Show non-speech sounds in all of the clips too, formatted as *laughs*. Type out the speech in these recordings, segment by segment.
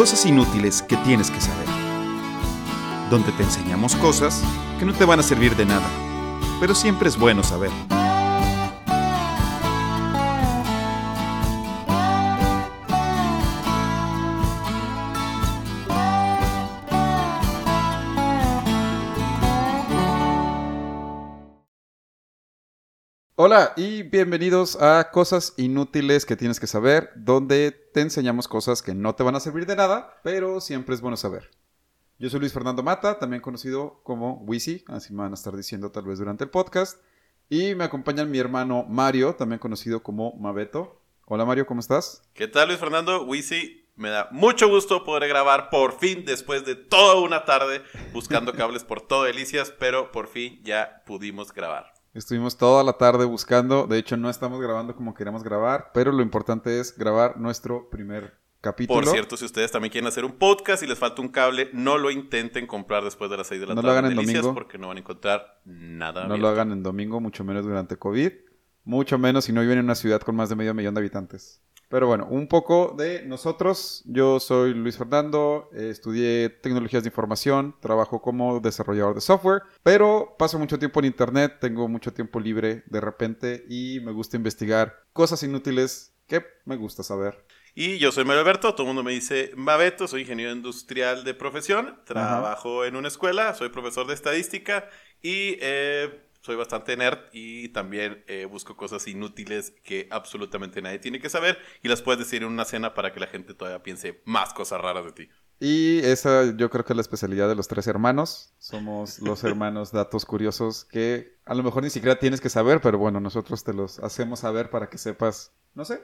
Cosas inútiles que tienes que saber. Donde te enseñamos cosas que no te van a servir de nada, pero siempre es bueno saber. Hola y bienvenidos a Cosas Inútiles que tienes que saber, donde te enseñamos cosas que no te van a servir de nada, pero siempre es bueno saber. Yo soy Luis Fernando Mata, también conocido como Wisi, así me van a estar diciendo tal vez durante el podcast. Y me acompaña mi hermano Mario, también conocido como Mabeto. Hola Mario, ¿cómo estás? ¿Qué tal Luis Fernando? Wisi, me da mucho gusto poder grabar por fin después de toda una tarde buscando cables por todo Delicias, pero por fin ya pudimos grabar. Estuvimos toda la tarde buscando, de hecho no estamos grabando como queríamos grabar, pero lo importante es grabar nuestro primer capítulo. Por cierto, si ustedes también quieren hacer un podcast y les falta un cable, no lo intenten comprar después de las 6 de la No tarde. lo hagan en Delicias, domingo. Porque no van a encontrar nada. No abierto. lo hagan en domingo, mucho menos durante COVID, mucho menos si no viven en una ciudad con más de medio millón de habitantes. Pero bueno, un poco de nosotros. Yo soy Luis Fernando, eh, estudié tecnologías de información, trabajo como desarrollador de software, pero paso mucho tiempo en internet, tengo mucho tiempo libre de repente y me gusta investigar cosas inútiles que me gusta saber. Y yo soy Mario Alberto, todo el mundo me dice Mabeto, soy ingeniero industrial de profesión, trabajo en una escuela, soy profesor de estadística y eh, soy bastante nerd y también eh, busco cosas inútiles que absolutamente nadie tiene que saber y las puedes decir en una cena para que la gente todavía piense más cosas raras de ti. Y esa yo creo que es la especialidad de los tres hermanos. Somos los hermanos *laughs* datos curiosos que a lo mejor ni siquiera tienes que saber, pero bueno, nosotros te los hacemos saber para que sepas, no sé.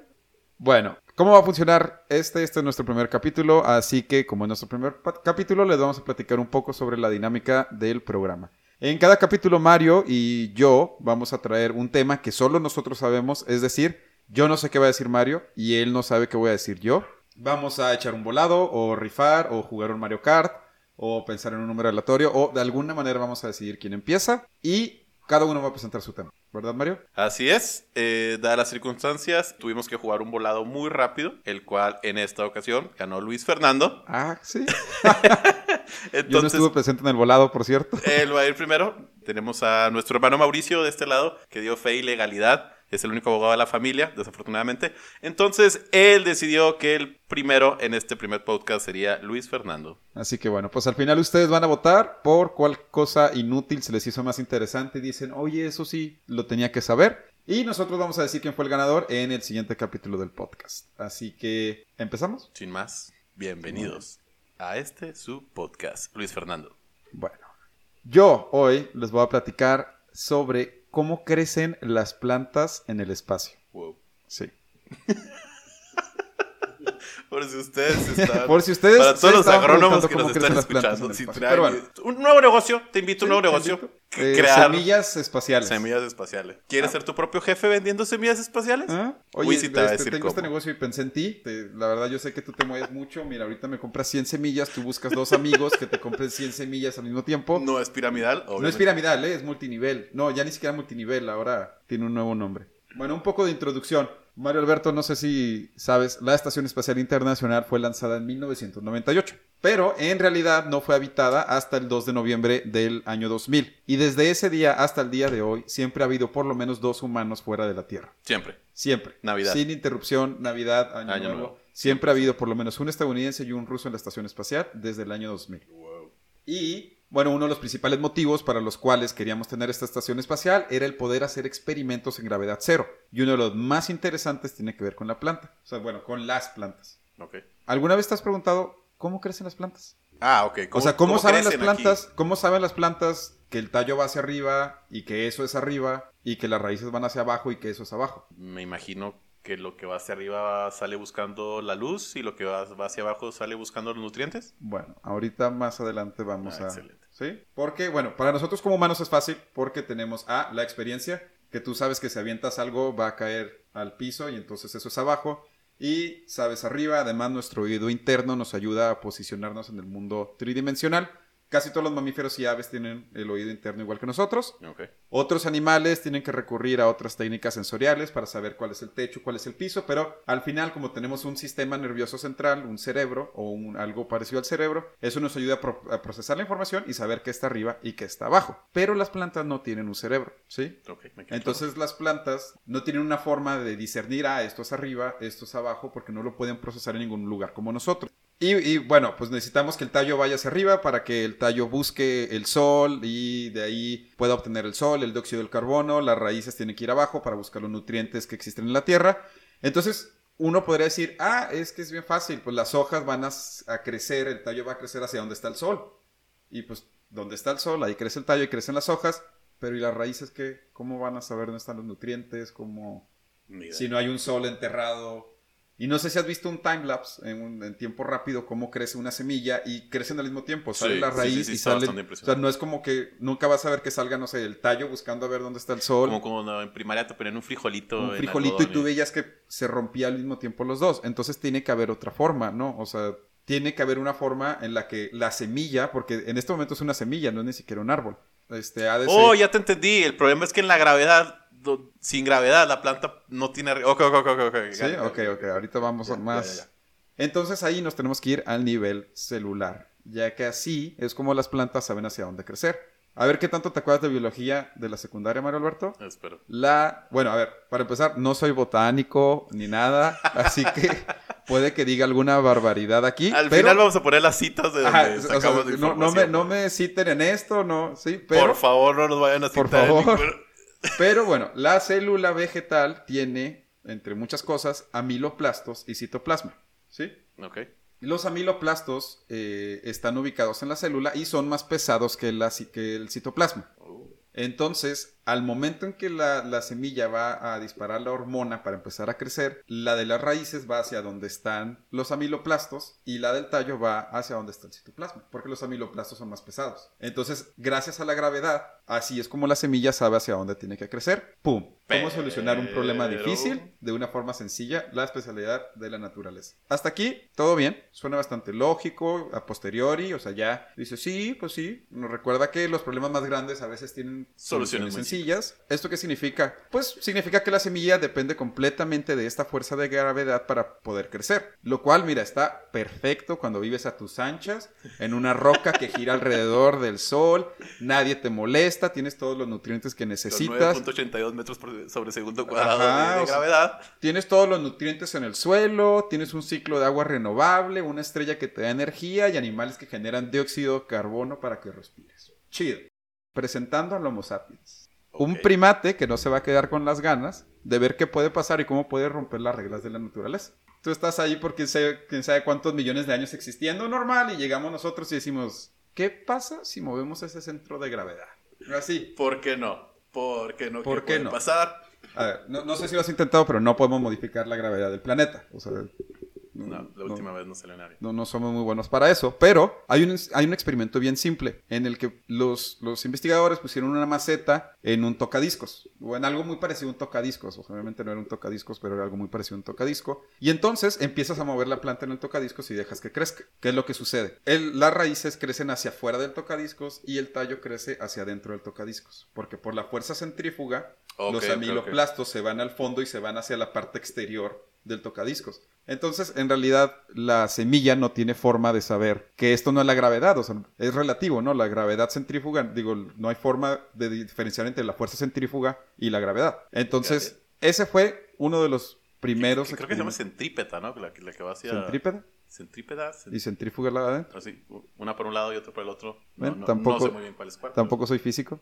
Bueno, ¿cómo va a funcionar este? Este es nuestro primer capítulo, así que como en nuestro primer capítulo les vamos a platicar un poco sobre la dinámica del programa. En cada capítulo Mario y yo vamos a traer un tema que solo nosotros sabemos, es decir, yo no sé qué va a decir Mario y él no sabe qué voy a decir yo. Vamos a echar un volado o rifar o jugar un Mario Kart o pensar en un número aleatorio o de alguna manera vamos a decidir quién empieza y cada uno va a presentar su tema. ¿Verdad Mario? Así es, eh, dadas las circunstancias, tuvimos que jugar un volado muy rápido, el cual en esta ocasión ganó Luis Fernando. Ah, sí. *laughs* Yo no estuve presente en el volado, por cierto. Él va a ir primero. Tenemos a nuestro hermano Mauricio de este lado, que dio fe y legalidad. Es el único abogado de la familia, desafortunadamente. Entonces, él decidió que el primero en este primer podcast sería Luis Fernando. Así que bueno, pues al final ustedes van a votar por cuál cosa inútil se les hizo más interesante dicen, oye, eso sí, lo tenía que saber. Y nosotros vamos a decir quién fue el ganador en el siguiente capítulo del podcast. Así que, ¿empezamos? Sin más, bienvenidos a este su podcast, Luis Fernando. Bueno, yo hoy les voy a platicar sobre cómo crecen las plantas en el espacio. Wow. Sí. *laughs* *laughs* Por si ustedes *laughs* están... Por si ustedes Para todos los agrónomos que nos están escuchando, si traen bueno, un nuevo negocio, te invito a un nuevo negocio. Eh, crear semillas espaciales. semillas espaciales. ¿Quieres ser tu propio jefe vendiendo semillas espaciales? ¿Ah? Oye, Uy, te este, tengo este cómo. negocio y pensé en ti. Te- la verdad, yo sé que tú te mueves mucho. Mira, ahorita me compras 100 semillas. Tú buscas dos amigos que te compren 100 semillas al mismo tiempo. No es piramidal, No es piramidal, ¿eh? es multinivel. No, ya ni siquiera multinivel, ahora tiene un nuevo nombre. Bueno, un poco de introducción. Mario Alberto, no sé si sabes, la Estación Espacial Internacional fue lanzada en 1998, pero en realidad no fue habitada hasta el 2 de noviembre del año 2000. Y desde ese día hasta el día de hoy, siempre ha habido por lo menos dos humanos fuera de la Tierra. Siempre. Siempre. Navidad. Sin interrupción, Navidad, Año, Año Nuevo. Nuevo. Siempre ha habido por lo menos un estadounidense y un ruso en la Estación Espacial desde el año 2000. Y, bueno, uno de los principales motivos para los cuales queríamos tener esta estación espacial era el poder hacer experimentos en gravedad cero. Y uno de los más interesantes tiene que ver con la planta. O sea, bueno, con las plantas. Ok. ¿Alguna vez te has preguntado cómo crecen las plantas? Ah, ok. o sea, ¿cómo, saben las aquí? plantas? ¿Cómo saben las plantas que el tallo va hacia arriba y que eso es arriba y que las raíces van hacia abajo y que eso es abajo? Me imagino que lo que va hacia arriba sale buscando la luz y lo que va, hacia abajo sale buscando los nutrientes. Bueno, ahorita más adelante vamos Ah, a... excelente. ¿Sí? Porque, bueno, para nosotros como humanos es fácil porque tenemos A, la experiencia, que tú sabes que si avientas algo va a caer al piso y entonces eso es abajo. Y sabes arriba, además nuestro oído interno nos ayuda a posicionarnos en el mundo tridimensional. Casi todos los mamíferos y aves tienen el oído interno igual que nosotros. Otros animales tienen que recurrir a otras técnicas sensoriales para saber cuál es el techo, cuál es el piso, pero al final, como tenemos un sistema nervioso central, un cerebro o un- algo parecido al cerebro, eso nos ayuda a, pro- a procesar la información y saber qué está arriba y qué está abajo. Pero las plantas no tienen un cerebro, ¿sí? Ok, me queda Entonces las plantas no tienen una forma de discernir, ah, esto es arriba, esto es abajo, porque no lo pueden procesar en ningún lugar como nosotros. Y, y, bueno, pues necesitamos que el tallo vaya hacia arriba para que el tallo busque el sol y de ahí pueda obtener el sol, el dióxido del carbono, las raíces tienen que ir abajo para buscar los nutrientes que existen en la tierra. Entonces uno podría decir, ah, es que es bien fácil, pues las hojas van a, crecer, el tallo va a crecer hacia donde está el sol. Y pues donde está el sol, ahí crece el tallo y crecen las hojas, pero ¿y las raíces qué? ¿Cómo van a saber dónde están los nutrientes? ¿Cómo... Si no hay un sol enterrado. Y no sé si has visto un timelapse en, un- en tiempo rápido cómo crece una semilla y crecen al mismo tiempo. Sale Sí, la raíz sí, sí, y sale. O sea, no es como que nunca vas a ver que salga, no sé, el tallo buscando a ver dónde está el sol. Como cuando en primaria te ponían un frijolito. un frijolito y tú veías que se rompía al mismo tiempo los dos. Entonces tiene que haber otra forma, ¿no? O sea, tiene que haber una forma en la que la semilla, porque en este momento es una semilla, no es ni siquiera un árbol. Este, ha de Oh, ser- ya te entendí. El problema es que en la gravedad, do- sin gravedad, la planta no tiene. Ok, ok, ok, ok. Sí, ok, ok. Ahorita vamos Ya, a más. ya, ya. Entonces ahí nos tenemos que ir al nivel celular, ya que así es como las plantas saben hacia dónde crecer. A ver qué tanto te acuerdas de biología de la secundaria, Mario Alberto. Espero. La, bueno, a ver, para empezar, no soy botánico ni nada, *laughs* así que puede que diga alguna barbaridad aquí. Al pero, final vamos a poner las citas de donde Ajá, o sea, sacamos de no, no me, no me citen en esto, no, sí, pero, Por favor, no nos vayan a citar. Por en favor. ningún- pero bueno, la célula vegetal tiene, entre muchas cosas, amiloplastos y citoplasma, ¿sí? Ok. Los amiloplastos eh, están ubicados en la célula y son más pesados que, la que el citoplasma. Oh. Entonces, al momento en que la, la semilla va a disparar la hormona para empezar a crecer, la de las raíces va hacia donde están los amiloplastos y la del tallo va hacia donde está el citoplasma, porque los amiloplastos son más pesados. Entonces, gracias a la gravedad, así es como la semilla sabe hacia dónde tiene que crecer. ¡Pum! ¿Cómo solucionar un problema difícil de una forma sencilla? La especialidad de la naturaleza. Hasta aquí, todo bien. Suena bastante lógico, a posteriori, o sea, ya dice, sí, pues sí. Nos recuerda que los problemas más grandes a veces tienen Soluciones soluciones muy sencillas. ¿Esto qué significa? Pues significa que la semilla depende completamente de esta fuerza de gravedad para poder crecer. Lo cual, mira, está perfecto cuando vives a tus anchas, en una roca que gira alrededor del sol, nadie te molesta, tienes todos los nutrientes que necesitas. 9.82 metros por- sobre segundo cuadrado Ajá, de, de o sea, gravedad. Tienes todos los nutrientes en el suelo, tienes un ciclo de agua renovable, una estrella que te da energía y animales que generan dióxido de carbono para que respires. Chido. Presentando al Homo sapiens. Un primate que no se va a quedar con las ganas de ver qué puede pasar y cómo puede romper las reglas de la naturaleza. Tú estás ahí por quién sabe, quién sabe cuántos millones de años existiendo normal y llegamos nosotros y decimos, ¿qué pasa si movemos ese centro de gravedad? Así. ¿Por qué no? ¿Por qué no? ¿Por qué puede no? pasar? A ver, no, no sé si lo has intentado, pero no podemos modificar la gravedad del planeta. O sea, No, la no- última vez no salió nadie. no, no somos muy buenos para eso, pero hay un, hay un experimento bien simple en el que los, los investigadores pusieron una maceta en un tocadiscos, o en algo muy parecido a un tocadiscos, obviamente no era un tocadiscos, pero era algo muy parecido a un tocadisco, y entonces empiezas a mover la planta en el tocadiscos y dejas que crezca. ¿Qué es lo que sucede? El- las raíces crecen hacia afuera del tocadiscos y el tallo crece hacia adentro del tocadiscos, porque por la fuerza centrífuga los amiloplastos se van al fondo y se van hacia la parte exterior del tocadiscos. Entonces, en realidad, la semilla no tiene forma de saber que esto no es la gravedad, o sea, es relativo, ¿no? La gravedad centrífuga, digo, no hay forma de diferenciar entre la fuerza centrífuga y la gravedad. Entonces, ese fue uno de los primeros Que creo que se llama centrípeta, ¿no? La, que- la que va hacia... centrípeda Centrípeda. cent- y centrífuga la de adentro. Así, una por un lado y otra por el otro. No, no- tampoco- no sé muy bien cuál es cuál. Tampoco soy físico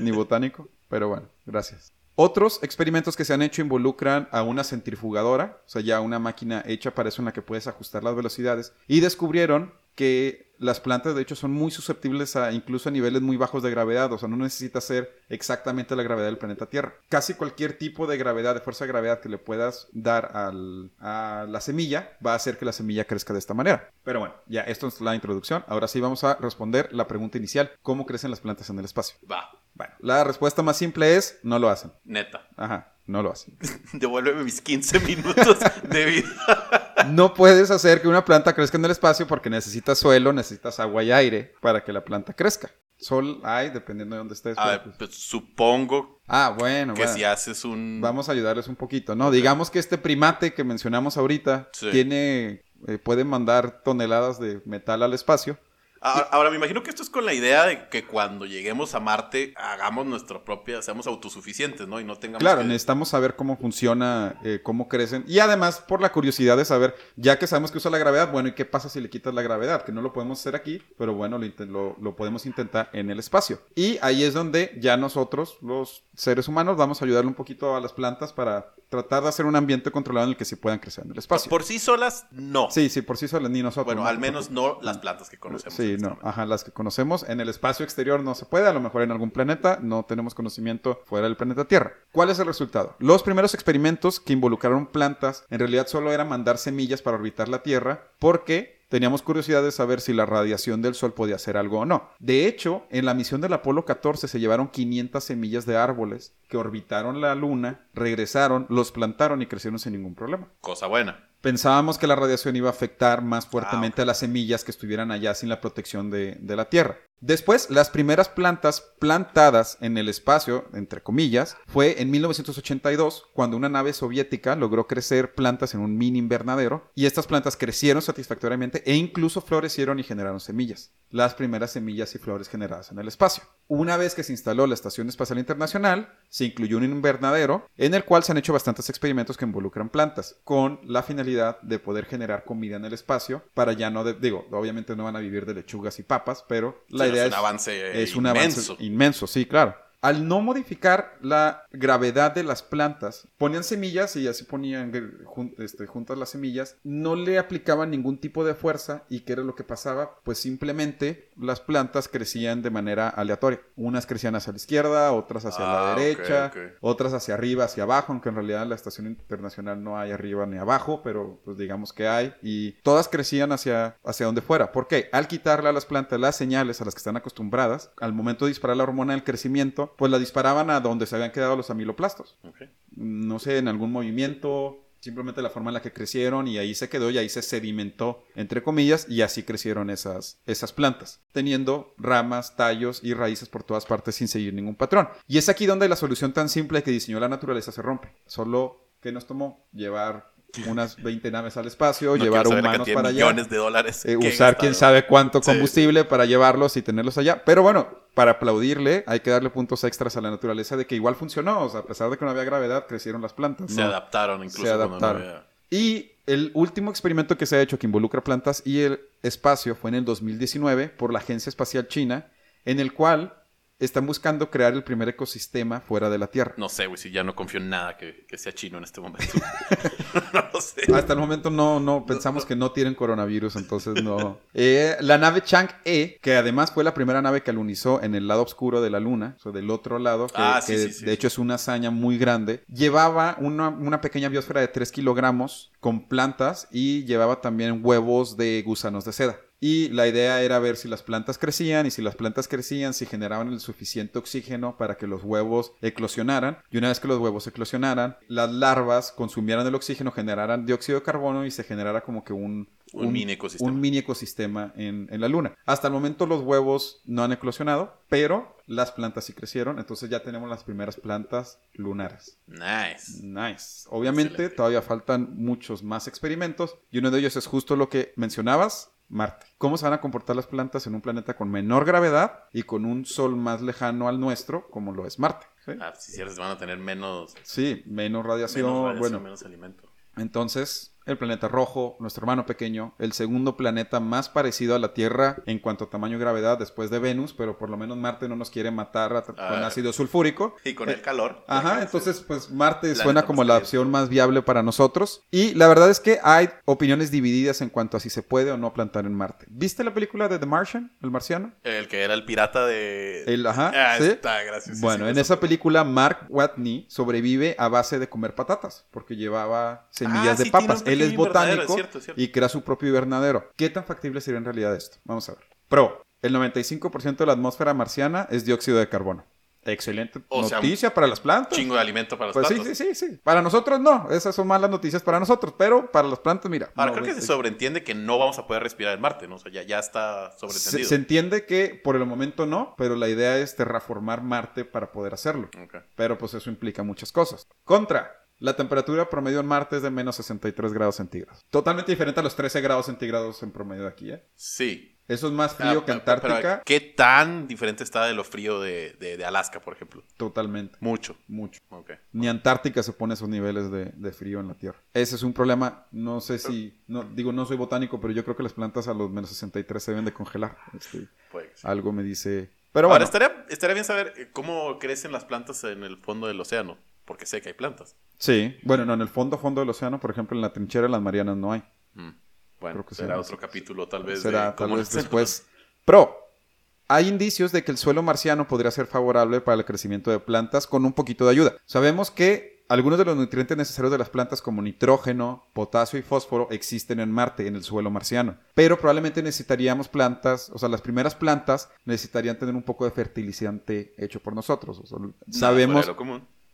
ni botánico, pero bueno, gracias. Otros experimentos que se han hecho involucran a una centrifugadora, o sea, ya una máquina hecha para eso en la que puedes ajustar las velocidades, y descubrieron que las plantas de hecho son muy susceptibles a incluso a niveles muy bajos de gravedad, o sea, no necesita ser exactamente la gravedad del planeta Tierra. Casi cualquier tipo de gravedad, de fuerza de gravedad que le puedas dar a la semilla va a hacer que la semilla crezca de esta manera. Pero bueno, ya esto es la introducción. Ahora sí vamos a responder la pregunta inicial, ¿cómo crecen las plantas en el espacio? Va, Bueno, la respuesta más simple es no lo hacen. neta. Ajá, no lo hacen. *laughs* Devuélveme mis 15 minutos de vida. *laughs* no puedes hacer que una planta crezca en el espacio porque necesitas suelo, necesitas agua y aire para que la planta crezca. Sol hay, dependiendo de dónde estés. A ver, pero, pues, supongo Ah, bueno, que bueno. si haces un... Vamos a ayudarles un poquito, ¿no? Digamos que este primate que mencionamos ahorita Sí. tiene, eh, puede mandar toneladas de metal al espacio. Ahora, ahora, me imagino que esto es con la idea de que cuando lleguemos a Marte hagamos nuestra propia, seamos autosuficientes, ¿no? Y no tengamos Claro, que- necesitamos saber cómo funciona, eh, cómo crecen. Y además, por la curiosidad de saber, ya que sabemos que usa la gravedad, bueno, ¿y qué pasa si le quitas la gravedad? Que no lo podemos hacer aquí, pero bueno, lo, lo- lo podemos intentar en el espacio. Y ahí es donde ya nosotros, los seres humanos, vamos a ayudarle un poquito a las plantas para tratar de hacer un ambiente controlado en el que sí puedan crecer en el espacio. Por sí solas, no. Sí, sí, por sí solas, ni nosotros. Bueno, ¿no? al menos no las plantas que conocemos. Sí, no, ajá, las que conocemos en el espacio exterior no se puede, a lo mejor en algún planeta no tenemos conocimiento fuera del planeta Tierra. ¿Cuál es el resultado? Los primeros experimentos que involucraron plantas en realidad solo era mandar semillas para orbitar la Tierra porque teníamos curiosidad de saber si la radiación del Sol podía hacer algo o no. De hecho, en la misión del Apolo 14 se llevaron 500 semillas de árboles que orbitaron la Luna, regresaron, los plantaron y crecieron sin ningún problema. Cosa buena. Pensábamos que la radiación iba a afectar más fuertemente Ah, a las semillas que estuvieran allá sin la protección de, de la Tierra. Después, las primeras plantas plantadas en el espacio, entre comillas, fue en 1982, cuando una nave soviética logró crecer plantas en un mini invernadero, y estas plantas crecieron satisfactoriamente e incluso florecieron y generaron semillas. Las primeras semillas y flores generadas en el espacio. Una vez que se instaló la Estación Espacial Internacional, se incluyó un invernadero en el cual se han hecho bastantes experimentos que involucran plantas, con la finalidad de poder generar comida en el espacio para ya no, de- digo, obviamente no van a vivir de lechugas y papas, pero la Sí, idea es es un avance es un inmenso. avance inmenso, sí, claro. Al no modificar la gravedad de las plantas, ponían semillas y así ponían jun- este, juntas las semillas, no le aplicaban ningún tipo de fuerza y ¿qué era lo que pasaba? Pues simplemente las plantas crecían de manera aleatoria. Unas crecían hacia la izquierda, otras hacia Ah, la ok, derecha, otras hacia arriba, hacia abajo, aunque en realidad en la estación internacional no hay arriba ni abajo, pero pues digamos que hay. Y todas crecían hacia, hacia donde fuera. ¿Por qué? Al quitarle a las plantas las señales a las que están acostumbradas, al momento de disparar la hormona del crecimiento, pues la disparaban a donde se habían quedado los amiloplastos. Ok. No sé, en algún movimiento, simplemente la forma en la que crecieron y ahí se quedó y ahí se sedimentó, entre comillas, y así crecieron esas, esas plantas, teniendo ramas, tallos y raíces por todas partes sin seguir ningún patrón. Y es aquí donde la solución tan simple que diseñó la naturaleza se rompe. Solo que nos tomó llevar *laughs* unas 20 naves al espacio, No llevar humanos para allá. millones de dólares. Eh, usar quién sabe cuánto Sí, combustible para llevarlos y tenerlos allá. Pero bueno, para aplaudirle hay que darle puntos extras a la naturaleza de que igual funcionó. O sea, a pesar de que no había gravedad, crecieron las plantas. Se adaptaron incluso Se no adaptaron. había- Y el último experimento que se ha hecho que involucra plantas y el espacio fue en el 2019 por la Agencia Espacial China, en el cual están buscando crear el primer ecosistema fuera de la Tierra. No sé, güey, si ya no confío en nada que, que sea chino en este momento. *laughs* *laughs* no lo sé. Hasta el momento no, no pensamos que no tienen coronavirus, entonces no. Eh, la nave Chang'e, que además fue la primera nave que alunizó en el lado oscuro de la Luna, o sea, del otro lado, que, Ah, sí, que sí, sí, de hecho es una hazaña muy grande, llevaba una, una pequeña biosfera de 3 kilogramos con plantas y llevaba también huevos de gusanos de seda. Y la idea era ver si las plantas crecían y si las plantas crecían, si generaban el suficiente oxígeno para que los huevos eclosionaran. Y una vez que los huevos eclosionaran, las larvas consumieran el oxígeno, generaran dióxido de carbono y se generara como que un, Un mini ecosistema. un mini ecosistema en, en la luna. Hasta el momento los huevos no han eclosionado, pero las plantas sí crecieron. Entonces ya tenemos las primeras plantas lunares. Nice. Nice. Obviamente Excelente. todavía faltan muchos más experimentos y uno de ellos es justo lo que mencionabas, Marte. ¿Cómo se van a comportar las plantas en un planeta con menor gravedad y con un sol más lejano al nuestro, como lo es Marte? Sí, Ah, si cierto, van a tener menos, Sí, menos radiación. menos radiación, bueno, menos alimento. entonces el planeta rojo, nuestro hermano pequeño, el segundo planeta más parecido a la Tierra en cuanto a tamaño y gravedad después de Venus, pero por lo menos Marte no nos quiere matar a- con Ah. ácido sulfúrico. *laughs* Y con el calor. Ajá, entonces pues Marte suena como la opción más viable para nosotros. Y la verdad es que hay opiniones divididas en cuanto a si se puede o no plantar en Marte. ¿Viste la película de The Martian, el marciano? El que era el pirata de. El, ajá, Ah, ¿sí? está gracioso. Bueno, en esa película Mark Watney sobrevive a base de comer patatas, porque llevaba semillas Ah, de sí, papas. Él es botánico es cierto, es cierto. y crea su propio invernadero. ¿Qué tan factible sería en realidad esto? Vamos a ver. Pro, el 95% de la atmósfera marciana es dióxido de carbono. Excelente O sea, noticia para las plantas. Chingo de alimento para las Pues sí, plantas. sí, sí, sí. Para nosotros no. Esas son malas noticias para nosotros. Pero para las plantas, mira. Ahora, no, creo que se sobreentiende que no vamos a poder respirar en Marte, ¿no? O sea, ya, ya está sobreentendido. se entiende que por el momento no, pero la idea es terraformar Marte para poder hacerlo. Pero pues eso implica muchas cosas. Contra. La temperatura promedio en Marte es de menos 63 grados centígrados. Totalmente diferente a los 13 grados centígrados en promedio de aquí, ¿eh? Sí. Eso es más frío Ah, que pe- pero, Antártica. ¿Qué tan diferente está de lo frío de, de- de Alaska, por ejemplo? Totalmente. Mucho. Mucho. Ok. Ni Antártica se pone a esos niveles de, de frío en la Tierra. Ese es un problema. No sé si. No, digo, no soy botánico, pero yo creo que las plantas a los menos 63 se deben de congelar. Este, sí. algo me dice. Pero Ahora, bueno. estaría, estaría bien saber eh, cómo crecen las plantas en el fondo del océano, porque sé que hay plantas. Sí. Bueno, no, en el fondo, fondo del océano, por ejemplo, en la trinchera de las Marianas no hay. Mm. Bueno, Creo que será otro capítulo tal vez. Será de tal vez después. Pro. Hay indicios de que el suelo marciano podría ser favorable para el crecimiento de plantas con un poquito de ayuda. Sabemos que algunos de los nutrientes necesarios de las plantas como nitrógeno, potasio y fósforo existen en Marte, en el suelo marciano. Pero probablemente necesitaríamos plantas, o sea, las primeras plantas necesitarían tener un poco de fertilizante hecho por nosotros. O sea, Nada sabemos.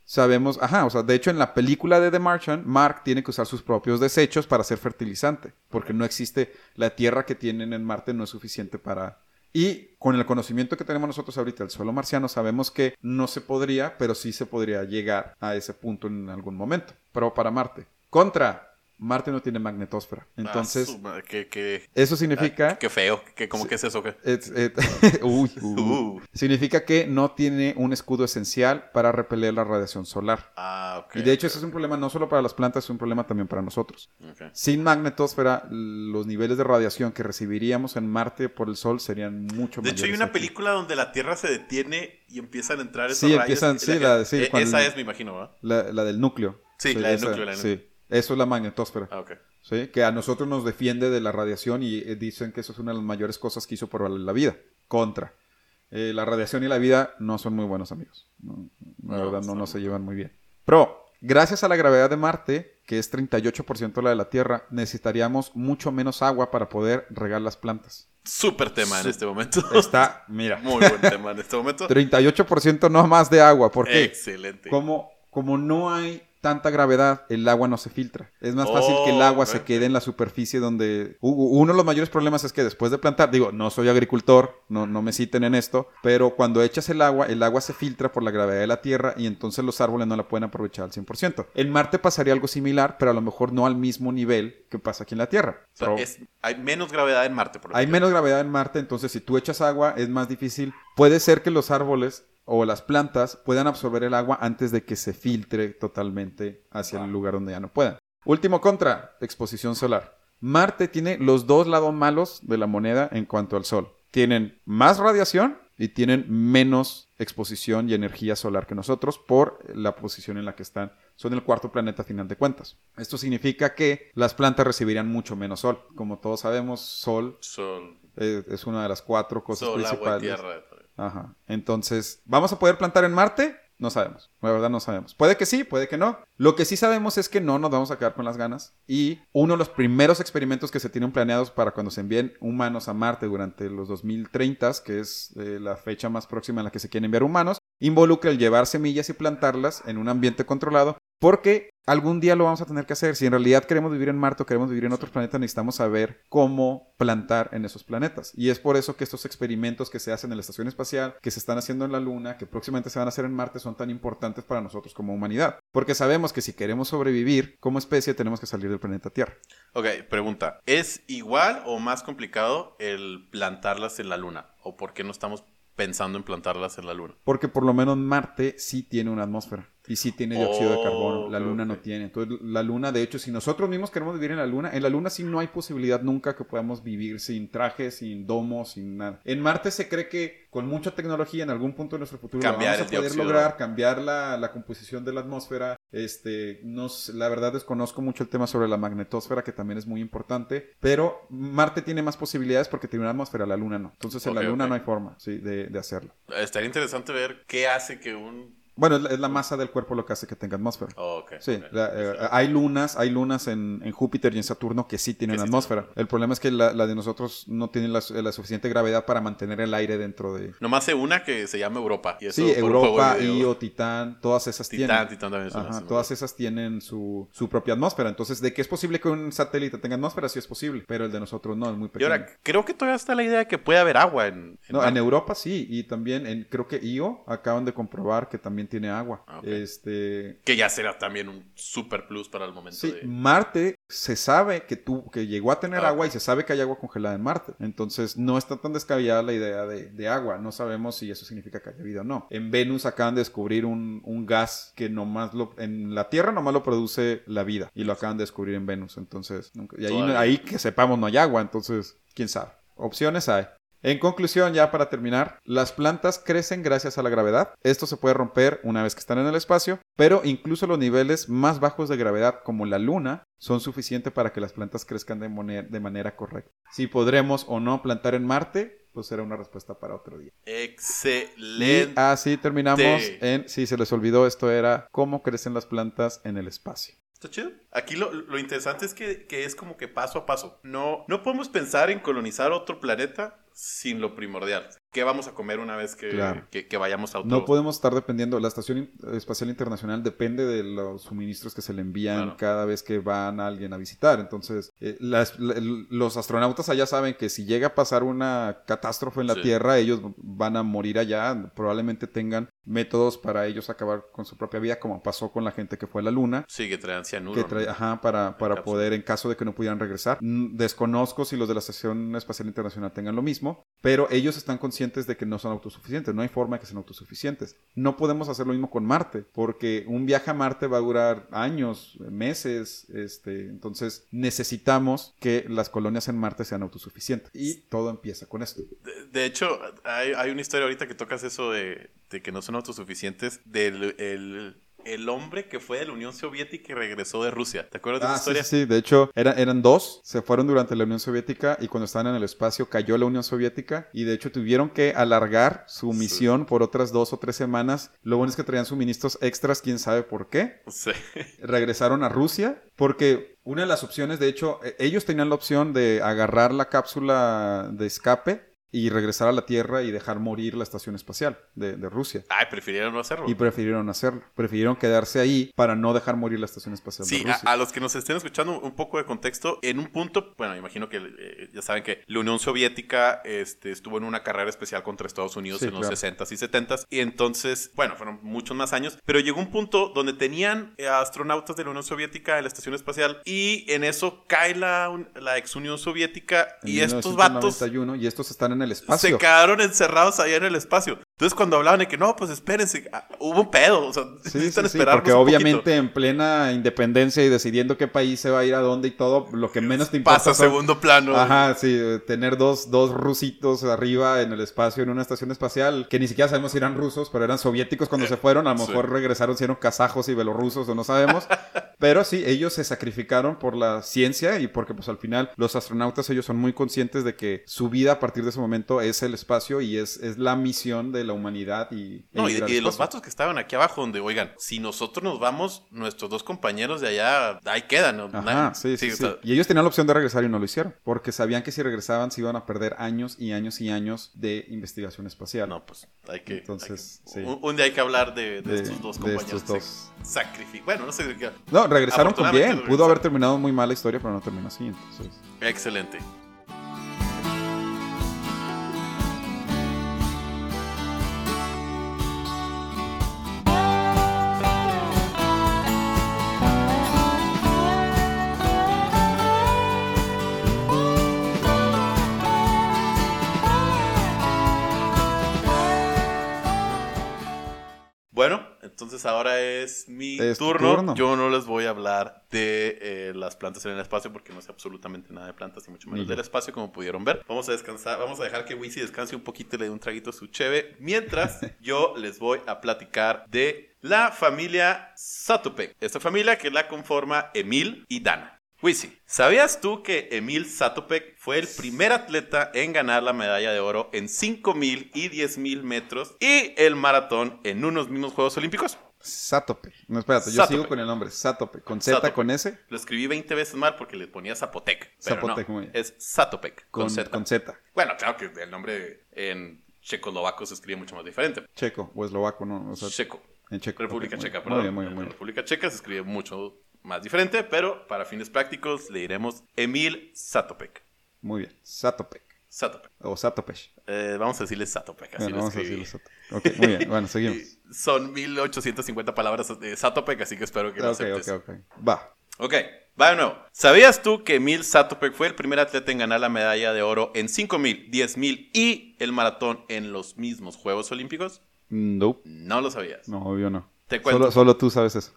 Sabemos, ajá, o sea, de hecho en la película de The Martian, Mark tiene que usar sus propios desechos para hacer fertilizante, porque no existe, la tierra que tienen en Marte no es suficiente para... Y con el conocimiento que tenemos nosotros ahorita del suelo marciano, sabemos que no se podría, pero sí se podría llegar a ese punto en algún momento. Pero para Marte. Contra, Marte no tiene magnetosfera. Entonces, Ah, qué, qué- eso significa... ah, qué feo. ¿Qué, ¿Cómo que es eso? Es- eh, *laughs* uy, uy. *laughs* Uh. Significa que no tiene un escudo esencial para repeler la radiación solar. Ah, ok. y de hecho ok, ese es un problema no solo para las plantas, es un problema también para nosotros. Sin magnetosfera, los niveles de radiación que recibiríamos en Marte por el Sol serían mucho De mayores. hecho, hay una aquí. película donde la Tierra se detiene y empiezan a entrar esos Sí, rayos. empiezan- sí, la- sí, eh, cuando- Esa es, me imagino, ¿verdad? La, la del núcleo. Sí, la del esa- núcleo, la del sí. Eso es la magnetosfera. Ah. ¿sí? Que a nosotros nos defiende de la radiación y eh, dicen que eso es una de las mayores cosas que hizo por la vida. Contra. Eh, la radiación y la vida no son muy buenos amigos. No, la No, verdad no, no se llevan muy bien. Pro. Gracias a la gravedad de Marte, que es 38% la de la Tierra, necesitaríamos mucho menos agua para poder regar las plantas. Súper tema en este momento. Está, *laughs* mira, Muy buen tema en este momento. *laughs* 38% no más de agua. ¿Por qué? Excelente. Como, como no hay tanta gravedad, el agua no se filtra. Es más fácil que el Oh, agua se quede en la superficie donde... Uno de los mayores problemas es que después de plantar, digo, no soy agricultor, no, no me citen en esto, pero cuando echas el agua, el agua se filtra por la gravedad de la Tierra y entonces los árboles no la pueden aprovechar al 100%. En Marte pasaría algo similar, pero a lo mejor no al mismo nivel que pasa aquí en la Tierra. O sea, Pero- es- hay menos gravedad en Marte, por hay ejemplo. menos gravedad en Marte, entonces si tú echas agua es más difícil. Puede ser que los árboles o las plantas puedan absorber el agua antes de que se filtre totalmente hacia el lugar donde ya no puedan. Último contra, exposición solar. Marte tiene los dos lados malos de la moneda en cuanto al Sol. Tienen más radiación y tienen menos exposición y energía solar que nosotros por la posición en la que están. Son el cuarto planeta a final de cuentas. Esto significa que las plantas recibirían mucho menos sol. Como todos sabemos, sol Sol, eh, es una de las cuatro cosas sol agua y principales. tierra. Ajá. Entonces, ¿vamos a poder plantar en Marte? No sabemos. La verdad no sabemos. Puede que sí, puede que no. Lo que sí sabemos es que no nos vamos a quedar con las ganas. Y uno de los primeros experimentos que se tienen planeados para cuando se envíen humanos a Marte durante los 2030, que es eh, la fecha más próxima en la que se quieren enviar humanos, involucra el llevar semillas y plantarlas en un ambiente controlado. Porque algún día lo vamos a tener que hacer. Si en realidad queremos vivir en Marte o queremos vivir en otros planetas, necesitamos saber cómo plantar en esos planetas. Y es por eso que estos experimentos que se hacen en la Estación Espacial, que se están haciendo en la Luna, que próximamente se van a hacer en Marte, son tan importantes para nosotros como humanidad. Porque sabemos que si queremos sobrevivir como especie, tenemos que salir del planeta Tierra. Ok, pregunta. ¿Es igual o más complicado el plantarlas en la luna? ¿O por qué no estamos pensando en plantarlas en la luna? Porque por lo menos Marte sí tiene una atmósfera y sí tiene dióxido de Oh, carbono. La Luna no tiene. Entonces, la Luna, de hecho, si nosotros mismos queremos vivir en la Luna, en la Luna sí no hay posibilidad nunca que podamos vivir sin traje, sin domo, sin nada. En Marte se cree que con mucha tecnología en algún punto de nuestro futuro Cambiar vamos a poder dióxido. lograr, cambiar la, la composición de la atmósfera. Este, la verdad desconozco mucho el tema sobre la magnetosfera, que también es muy importante, pero Marte tiene más posibilidades porque tiene una atmósfera, la Luna no. Entonces en la Luna no hay forma sí, de, de hacerlo. Estaría interesante ver qué hace que un Bueno, es la, es la masa del cuerpo lo que hace que tenga atmósfera. Oh, ok. Sí, la- eh, hay lunas, hay lunas en, en Júpiter y en Saturno que sí tienen Que sí atmósfera. El problema es que la, la de nosotros no tiene la, la suficiente gravedad para mantener el aire dentro de... Nomás sé una que se llama Europa. Y eso Sí, Europa, de. Io, Titán, todas esas Titán, tienen. Titán también Ajá, todas esas tienen su, su propia atmósfera. Entonces, ¿de qué es posible que un satélite tenga atmósfera? Sí es posible, pero el de nosotros no, es muy Y pequeño. ahora, creo que todavía está la idea de que puede haber agua en, en No, Marte. en Europa sí, y también en, creo que Io acaban de comprobar que también tiene agua. Ah. Este, Que ya será también un super plus para el momento Sí, de... Marte se sabe que tu, que llegó a tener Ah, agua y se sabe que hay agua congelada en Marte. Entonces no está tan descabellada la idea de, de agua. No sabemos si eso significa que haya vida o no. En Venus acaban de descubrir un, un gas que nomás lo, en la Tierra nomás lo produce la vida. Y lo acaban de descubrir en Venus. Entonces, nunca- y ahí, ahí que sepamos no hay agua. Entonces, quién sabe. Opciones hay. En conclusión, ya para terminar, las plantas crecen gracias a la gravedad. Esto se puede romper una vez que están en el espacio, pero incluso los niveles más bajos de gravedad, como la luna, son suficientes para que las plantas crezcan de, manera correcta. Si podremos o no plantar en Marte, pues será una respuesta para otro día. Y Excelente. así terminamos en, si se les olvidó, esto era cómo crecen las plantas en el espacio. Está chido. Aquí lo, lo interesante es que, que es como que paso a paso. No, no podemos pensar en colonizar otro planeta sin lo primordial. ¿Qué vamos a comer una vez que, Claro. que, que vayamos a otro? No podemos estar dependiendo, la Estación Espacial Internacional depende de los suministros que se le envían Claro. cada vez que van a alguien a visitar. Entonces, eh, las- la- el- los astronautas allá saben que si llega a pasar una catástrofe en la Sí. Tierra, ellos van a morir allá. Probablemente tengan métodos para ellos acabar con su propia vida, como pasó con la gente que fue a la Luna. Sí, que traen cianuro. Que ¿no? trae- ajá, para, para poder, en caso de que no pudieran regresar. Desconozco si los de la Estación Espacial Internacional tengan lo mismo, pero ellos están conscientes de que no son autosuficientes. No hay forma de que sean autosuficientes. No podemos hacer lo mismo con Marte, porque un viaje a Marte va a durar años, meses. Este, entonces necesitamos que las colonias en Marte sean autosuficientes. Y todo empieza con esto. De, hecho, hay, hay una historia ahorita que tocas eso de, que no son autosuficientes del el, el hombre que fue de la Unión Soviética y regresó de Rusia. ¿Te acuerdas de Ah, esa sí, historia? sí, sí. De hecho, eran, eran dos. Se fueron durante la Unión Soviética y cuando estaban en el espacio cayó la Unión Soviética y de hecho tuvieron que alargar su Sí. misión por otras dos o tres semanas. Lo bueno es que traían suministros extras, quién sabe por qué. Sí. *laughs* Regresaron a Rusia porque una de las opciones, de hecho, e- ellos tenían la opción de agarrar la cápsula de escape y regresar a la Tierra y dejar morir la estación espacial de, de Rusia. Ay, prefirieron no hacerlo. Y prefirieron hacerlo. Prefirieron quedarse ahí para no dejar morir la estación espacial Sí, de Rusia. a los que nos estén escuchando un poco de contexto, en un punto, bueno, imagino que eh, ya saben que la Unión Soviética este, estuvo en una carrera especial contra Estados Unidos Sí, en los claro. 60s y 70s, y entonces, bueno, fueron muchos más años, pero llegó un punto donde tenían eh, astronautas de la Unión Soviética en la estación espacial, y en eso cae la, la ex Unión Soviética, En y estos vatos 1991, y estos están en el se espacio. quedaron encerrados allá en el espacio. Entonces, cuando hablaban de que no, pues espérense, ah, hubo un pedo, o sea, Sí, necesitan sí, sí, porque un poquito. obviamente en plena independencia y decidiendo qué país se va a ir a dónde y todo, lo que menos te importa pasa a son- segundo plano. Ajá, sí, eh, tener dos, dos rusitos arriba en el espacio en una estación espacial, que ni siquiera sabemos si eran rusos, pero eran soviéticos cuando se fueron, a lo Sí. mejor regresaron si eran kazajos y belorrusos o no sabemos, *laughs* pero sí, ellos se sacrificaron por la ciencia y porque pues al final los astronautas ellos son muy conscientes de que su vida a partir de ese momento es el espacio y es, es la misión de la humanidad y... No, e y, al y de los vatos que estaban aquí abajo, donde, oigan, si nosotros nos vamos, nuestros dos compañeros de allá, ahí quedan. ¿no? Ajá, Nadie- sí, sí, o sí. sea, Y ellos tenían la opción de regresar y no lo hicieron, porque sabían que si regresaban se iban a perder años y años y años de investigación espacial. no, pues hay que. Entonces, hay que- sí. un, un día hay que hablar de, de De- estos dos de compañeros. estos dos. Sacrificio. Bueno, no sé. qué- No, regresaron con bien. Pudo haber terminado muy mal la historia, pero no terminó así. Entonces, Excelente. Entonces ahora es mi Es tu turno. turno. Yo no les voy a hablar de eh, las plantas en el espacio porque no sé absolutamente nada de plantas y mucho menos yo. del espacio como pudieron ver. Vamos a descansar, vamos a dejar que Wisi descanse un poquito y le dé un traguito a su cheve. Mientras *laughs* yo les voy a platicar de la familia Satopek. Esta familia que la conforma Emil y Dana. Wisi, ¿sabías tú que Emil Satopek fue el primer atleta en ganar la medalla de oro en 5.000 y 10.000 metros y el maratón en unos mismos Juegos Olímpicos? Satope. No, espérate, yo sigo con el nombre. Satope. ¿Con Z, con S? Lo escribí 20 veces mal porque le ponía Zapotec. Zapotec, muy bien. Es Satopek. Con, Z. Con Z. Bueno, claro que el nombre en checoslovaco se escribe mucho más diferente. Checo o eslovaco, ¿no? Checo. En Checo. República Checa, perdón. Muy bien, muy bien, República Checa se escribe mucho más diferente, pero para fines prácticos le diremos Emil Satopek. Muy bien, Satopek. Satopek. O Satopek. Eh, vamos a decirle Satopek. Así vamos a decirle Satopek. Ok, muy bien, bueno, *laughs* seguimos. Son 1850 palabras de Satopek, así que espero que lo okay, aceptes. Ok, ok, Va. Ok, va de nuevo. ¿Sabías tú que Emil Satopek fue el primer atleta en ganar la medalla de oro en 5000, 10000 y el maratón en los mismos Juegos Olímpicos? No. No lo sabías. No, obvio no. Te cuento. Solo, tú sabes eso.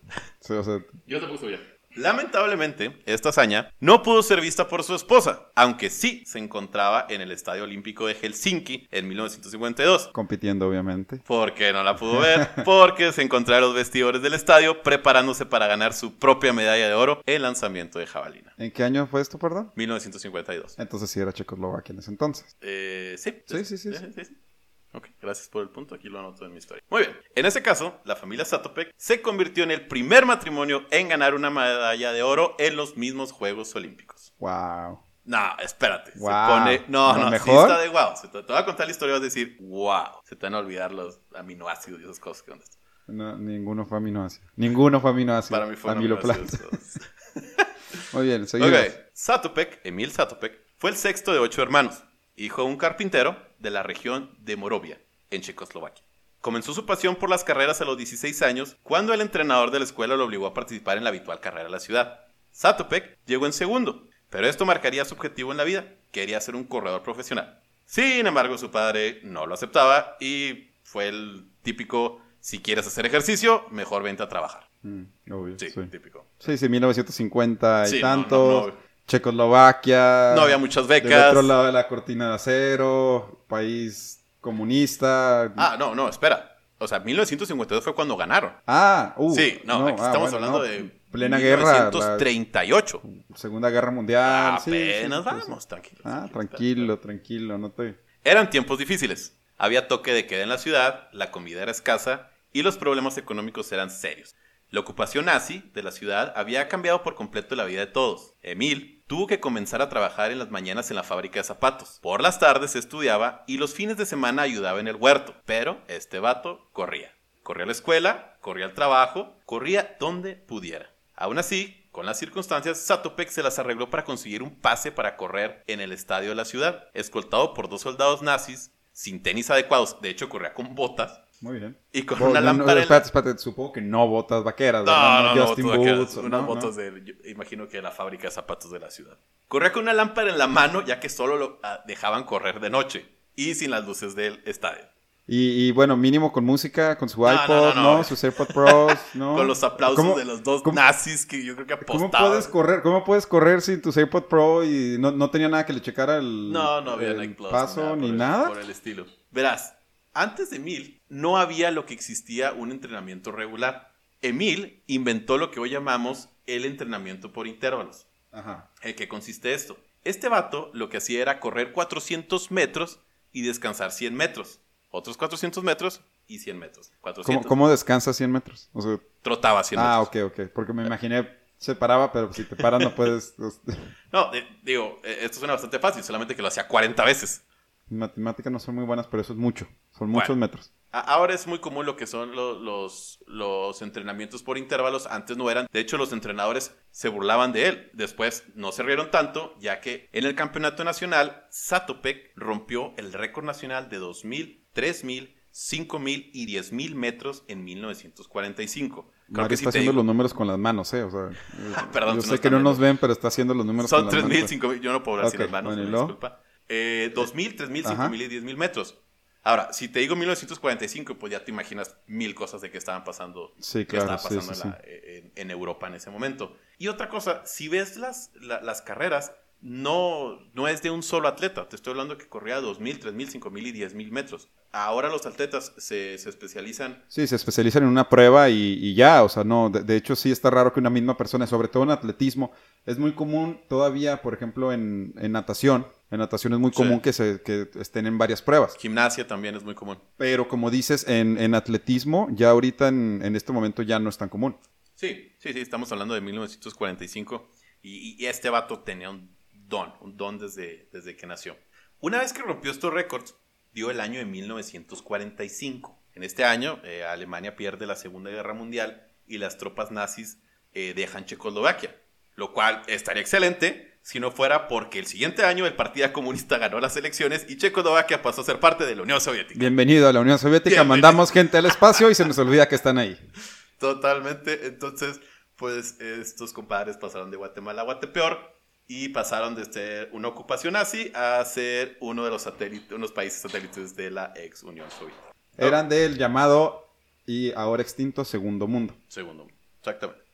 *laughs* Yo te puse bien. Lamentablemente, esta hazaña no pudo ser vista por su esposa, aunque sí se encontraba en el Estadio Olímpico de Helsinki en 1952. Compitiendo, obviamente. Porque no la pudo ver, *laughs* porque se encontraba en los vestidores del estadio preparándose para ganar su propia medalla de oro en lanzamiento de jabalina. ¿En qué año fue esto, perdón? 1952. Entonces sí era Checoslovaquia en ese entonces. Eh, sí. Sí, sí, sí. sí. Ok, gracias por el punto, aquí lo anoto en mi historia. Muy bien, en ese caso, la familia Satopek se convirtió en el primer matrimonio en ganar una medalla de oro en los mismos Juegos Olímpicos. Wow. No, espérate. Se pone. No, no, ¿Mejor? Sí está de wow. Se te, te, voy a contar la historia y vas a decir, wow. Se te van a olvidar los aminoácidos y esas cosas que no, ninguno fue aminoácido. Ninguno fue aminoácido. Para mí fue aminoácidos. *laughs* Muy bien, seguimos. Ok, Satopek, Emil Satopek, fue el sexto de ocho hermanos hijo de un carpintero de la región de Morovia, en Checoslovaquia. Comenzó su pasión por las carreras a los 16 años cuando el entrenador de la escuela lo obligó a participar en la habitual carrera de la ciudad. Satopek llegó en segundo, pero esto marcaría su objetivo en la vida, quería ser un corredor profesional. Sin embargo, su padre no lo aceptaba y fue el típico, si quieres hacer ejercicio, mejor vente a trabajar. Mm, obvio, sí, típico. Sí, sí, 1950 y tanto. Checoslovaquia. No había muchas becas. Del otro lado de la cortina de acero, país comunista. Ah, no, no, espera. O sea, 1952 fue cuando ganaron. Ah, uh, Sí, no, aquí ah, estamos hablando de plena guerra. 1938. Segunda Guerra Mundial. Apenas vamos, tranquilo. Ah, tranquilo, tranquilo, no te... Eran tiempos difíciles. Había toque de queda en la ciudad, la comida era escasa y los problemas económicos eran serios. La ocupación nazi de la ciudad había cambiado por completo la vida de todos. Emil tuvo que comenzar a trabajar en las mañanas en la fábrica de zapatos. Por las tardes estudiaba y los fines de semana ayudaba en el huerto. Pero este vato corría. Corría a la escuela, corría al trabajo, corría donde pudiera. Aún así, con las circunstancias, Satopek se las arregló para conseguir un pase para correr en el estadio de la ciudad, escoltado por dos soldados nazis, sin tenis adecuados, de hecho corría con botas, muy bien. Y con una lámpara. No, espérate, espérate, supongo que no botas vaqueras. No, no, no, Justin Boots. Unas botas de. imagino que la fábrica de zapatos de la ciudad. Corría con una lámpara en la mano, ya que solo lo ah, dejaban correr de noche y sin las luces del estadio. Y, bueno, mínimo con música, con su iPod, ¿no? Sus AirPods Pros, *laughs* ¿no? con los aplausos de los dos nazis que yo creo que apostaban. ¿Cómo puedes correr, cómo puedes correr sin tus AirPods Pro y no, no tenía nada que le checara el, no, no había el paso ni nada? Por el estilo. Verás, antes de Emil, no había lo que existía un entrenamiento regular. Emil inventó lo que hoy llamamos el entrenamiento por intervalos. Ajá. ¿En qué consiste esto? Este vato lo que hacía era correr 400 metros y descansar 100 metros. Otros 400 metros y 100 metros. ¿Cómo, descansa 100 metros? Trotaba 100 ah, metros. Ah, ok, ok. Porque me imaginé se paraba, pero si te paras no *laughs* puedes... no, digo, eh, esto suena bastante fácil, solamente que lo hacía 40 veces matemáticas no son muy buenas, pero eso es mucho. Son muchos metros. Ahora es muy común lo que son los, los, entrenamientos por intervalos. Antes no eran. De hecho, los entrenadores se burlaban de él. Después no se rieron tanto, ya que en el campeonato nacional, Satopek rompió el récord nacional de 2.000, 3.000, 5.000 y 10.000 metros en 1945. Creo que está haciendo los números con las manos, ¿eh? O sea, *laughs* Perdón, yo sé que no nos ven, pero está haciendo los números con las manos. Son 3.000, 5.000. Yo no puedo hablar sin las manos, disculpa. Eh, 2.000, 3.000, 5.000 y 10.000 metros. Ahora, si te digo 1945, pues ya te imaginas mil cosas de que estaban pasando, sí, claro, pasando en, Europa en ese momento. Y otra cosa, si ves las, las carreras, no, no es de un solo atleta. Te estoy hablando que corría 2.000, 3.000, 5.000 y 10.000 metros. Ahora los atletas se, se especializan. Sí, se especializan en una prueba y, y ya, o sea, no, de, de, hecho sí está raro que una misma persona, sobre todo en atletismo, es muy común todavía, por ejemplo, en, en natación, en natación es muy común sí. que, se, que estén en varias pruebas. Gimnasia también es muy común. Pero como dices, en, en atletismo, ya ahorita en, en, este momento ya no es tan común. Sí, sí, sí, estamos hablando de 1945 y, y este vato tenía un don, un don desde, desde que nació. Una vez que rompió estos récords, dio el año de 1945. En este año, eh, Alemania pierde la Segunda Guerra Mundial y las tropas nazis eh, dejan Checoslovaquia, lo cual estaría excelente si no fuera porque el siguiente año el Partido Comunista ganó las elecciones y Checoslovaquia pasó a ser parte de la Unión Soviética. Bienvenido a la Unión Soviética, Bienvenido. mandamos gente al espacio y se nos olvida que están ahí. Totalmente, entonces, pues estos compadres pasaron de Guatemala a Guatepeor y pasaron de ser una ocupación nazi a ser uno de los satélites, unos países satélites de la ex Unión Soviética. Eran del llamado y ahora extinto Segundo Mundo. Segundo Mundo, exactamente.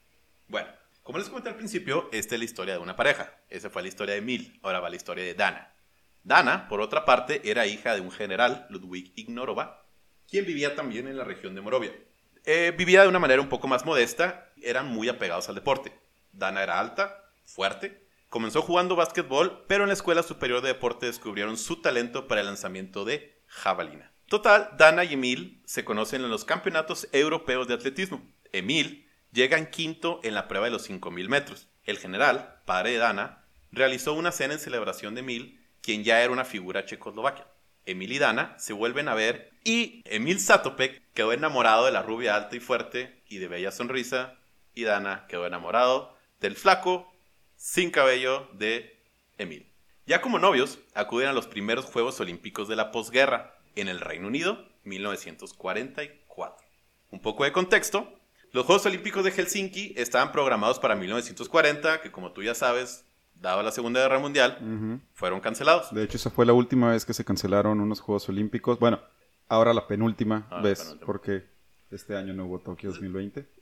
Bueno, como les comenté al principio, esta es la historia de una pareja. Esa fue la historia de Mil, ahora va la historia de Dana. Dana, por otra parte, era hija de un general, Ludwig Ignorova, quien vivía también en la región de Morovia. Eh, vivía de una manera un poco más modesta, eran muy apegados al deporte. Dana era alta, fuerte, Comenzó jugando básquetbol, pero en la Escuela Superior de Deporte descubrieron su talento para el lanzamiento de jabalina. Total, Dana y Emil se conocen en los campeonatos europeos de atletismo. Emil llega en quinto en la prueba de los 5.000 metros. El general, padre de Dana, realizó una cena en celebración de Emil, quien ya era una figura checoslovaquia. Emil y Dana se vuelven a ver y Emil Satopek quedó enamorado de la rubia alta y fuerte y de bella sonrisa y Dana quedó enamorado del flaco sin cabello de Emil. Ya como novios, acuden a los primeros Juegos Olímpicos de la posguerra en el Reino Unido, 1944. Un poco de contexto, los Juegos Olímpicos de Helsinki estaban programados para 1940, que como tú ya sabes, dado la Segunda Guerra Mundial, uh -huh. fueron cancelados. De hecho, esa fue la última vez que se cancelaron unos Juegos Olímpicos. Bueno, ahora la penúltima ah, vez, penúltima. porque este año no hubo Tokio 2020.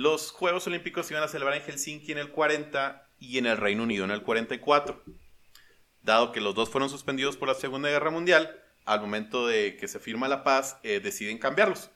Los Juegos Olímpicos se iban a celebrar en Helsinki en el 40 y en el Reino Unido en el 44. Dado que los dos fueron suspendidos por la Segunda Guerra Mundial, al momento de que se firma la paz, eh, deciden cambiarlos.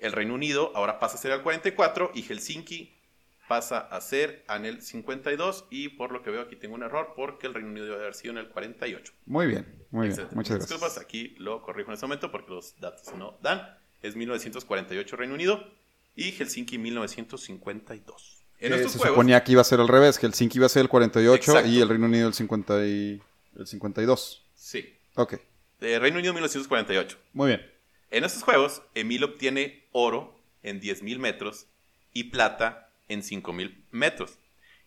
El Reino Unido ahora pasa a ser el 44 y Helsinki pasa a ser en el 52 y por lo que veo aquí tengo un error porque el Reino Unido debe haber sido en el 48. Muy bien, muy bien. Muchas Disculpas, gracias. aquí lo corrijo en este momento porque los datos no dan. Es 1948 Reino Unido y Helsinki 1952. En eh, se juegos, suponía que iba a ser al revés, Helsinki iba a ser el 48 exacto. y el Reino Unido el, 50 y, el 52. Sí. Ok. De Reino Unido 1948. Muy bien. En estos juegos, Emil obtiene oro en 10.000 metros y plata en 5.000 metros.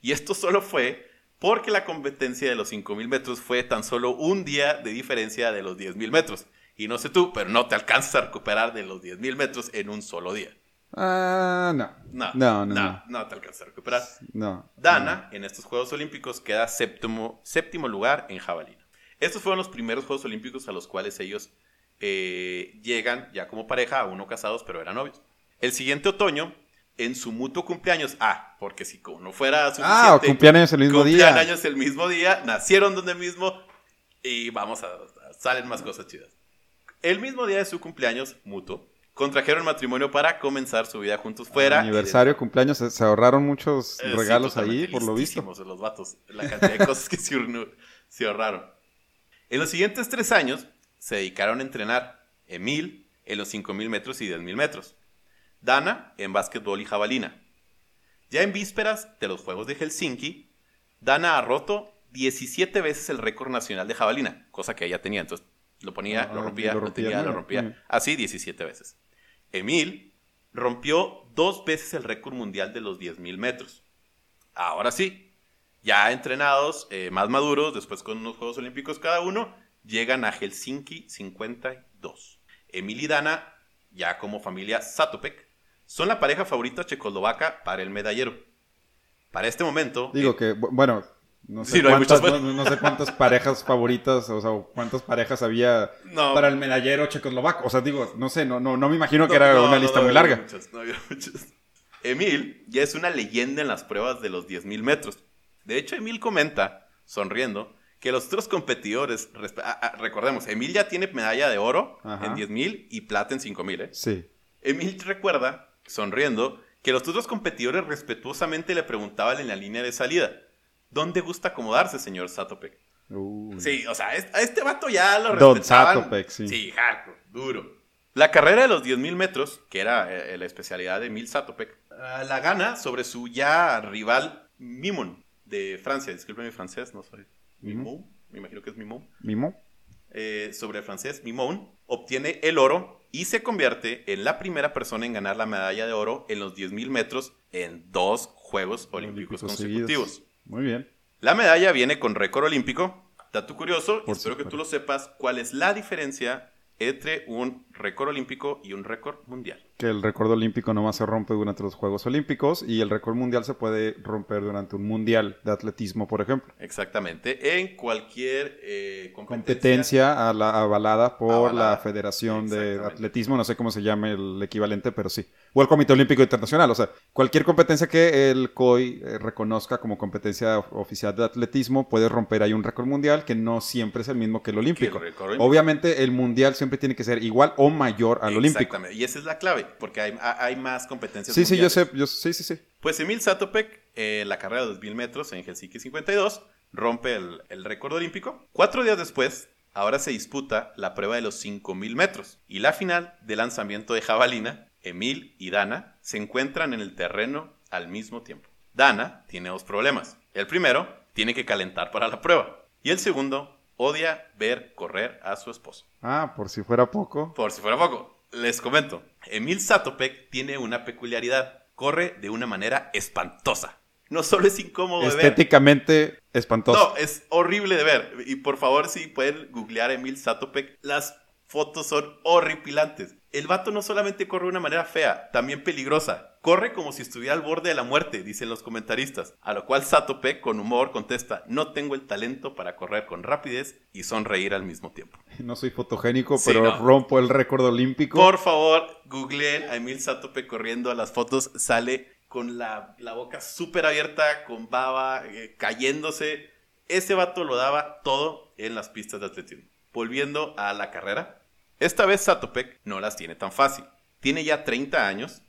Y esto solo fue porque la competencia de los 5.000 metros fue tan solo un día de diferencia de los 10.000 metros. Y no sé tú, pero no te alcanzas a recuperar de los 10.000 metros en un solo día. Ah, no. No, no, no, no, te alcanza a recuperar. No. Dana, en estos Juegos Olímpicos, queda séptimo, séptimo lugar en jabalina. Estos fueron los primeros Juegos Olímpicos a los cuales ellos eh, llegan ya como pareja, aún no casados, pero eran novios. El siguiente otoño, en su mutuo cumpleaños, ah, porque si como no fuera suficiente, ah, cumplían años el mismo día. años el mismo día, nacieron donde mismo y vamos a, salen más cosas chidas. El mismo día de su cumpleaños mutuo, contrajeron matrimonio para comenzar su vida juntos fuera. Aniversario, de... cumpleaños, se, se, ahorraron muchos eh, regalos sí, ahí, por lo visto. los vatos, la cantidad de cosas que se, se ahorraron. En los siguientes tres años, se dedicaron a entrenar Emil en los 5.000 metros y 10.000 metros, Dana en básquetbol y jabalina. Ya en vísperas de los Juegos de Helsinki, Dana ha roto 17 veces el récord nacional de jabalina, cosa que ella tenía. Entonces lo ponía, ah, lo rompía, lo, rompía, lo tenía, lo rompía. Mm. Así 17 veces. Emil rompió dos veces el récord mundial de los 10.000 metros. Ahora sí, ya entrenados, eh, más maduros, después con unos Juegos Olímpicos cada uno, llegan a Helsinki 52. Emil y Dana, ya como familia Satopek, son la pareja favorita checoslovaca para el medallero. Para este momento... Digo eh, que, bueno, no sé, sí, no, cuántas, no, no sé cuántas parejas favoritas, o sea, cuántas parejas había no. para el medallero checoslovaco. O sea, digo, no sé, no, no, no me imagino que era una lista muy larga. Muchas, no había muchas. Emil ya es una leyenda en las pruebas de los 10.000 metros. De hecho, Emil comenta, sonriendo, que los otros competidores, ah, ah, recordemos, Emil ya tiene medalla de oro en 10.000 y plata en 5.000, ¿eh? Sí. Emil recuerda, sonriendo, que los otros competidores respetuosamente le preguntaban en la línea de salida, ¿dónde gusta acomodarse, señor Satopek? Sí, o sea, a este vato ya lo Don Satopek, sí. Sí, hardcore, duro. La carrera de los 10.000 metros, que era eh, la especialidad de Emil Satopek, ah, la gana sobre su ya rival Mimon de Francia. Disculpe mi francés, no soy Mimon. Me imagino que es Mimon. Mimon. Eh, sobre el francés Mimon, obtiene el oro y se convierte en la primera persona en ganar la medalla de oro en los 10.000 metros en dos Juegos Olímpicos, consecutivos. Muy bien. La medalla viene con récord olímpico. Dato curioso, espero que tú lo sepas, cuál es la diferencia entre un récord olímpico y un récord mundial que el récord olímpico no más se rompe durante los Juegos Olímpicos y el récord mundial se puede romper durante un mundial de atletismo, por ejemplo. Exactamente, en cualquier eh, competencia, avalada por la Federación de Atletismo, no sé cómo se llame el equivalente, pero sí. O el Comité Olímpico Internacional, o sea, cualquier competencia que el COI eh, reconozca como competencia oficial de atletismo puede romper ahí un récord mundial que no siempre es el mismo que el olímpico. Obviamente el mundial siempre tiene que ser igual o mayor al olímpico. Exactamente, y esa es la clave porque hay, hay más competencias. Sí, sí, yo sé, yo, sí, sí, sí. Pues Emil Satopek, en la carrera de 2000 metros en Helsinki 52, rompe el, el récord olímpico. Cuatro días después, ahora se disputa la prueba de los 5000 metros y la final de lanzamiento de jabalina. Emil y Dana se encuentran en el terreno al mismo tiempo. Dana tiene dos problemas. El primero, tiene que calentar para la prueba. Y el segundo, odia ver correr a su esposo. Ah, por si fuera poco. Por si fuera poco. Les comento, Emil Satopek tiene una peculiaridad. Corre de una manera espantosa. No solo es incómodo de ver. Estéticamente espantoso. No, es horrible de ver. Y por favor, si pueden googlear Emil Satopek, las fotos son horripilantes. El vato no solamente corre de una manera fea, también peligrosa. Corre como si estuviera al borde de la muerte, dicen los comentaristas. A lo cual Satope, con humor, contesta: No tengo el talento para correr con rapidez y sonreír al mismo tiempo. No soy fotogénico, pero rompo el récord olímpico. Por favor, googleen a Emil Satope corriendo a las fotos. Sale con la, boca súper abierta, con baba, eh, cayéndose. Ese vato lo daba todo en las pistas de atletismo. Volviendo a la carrera, esta vez Satopek no las tiene tan fácil. Tiene ya 30 años.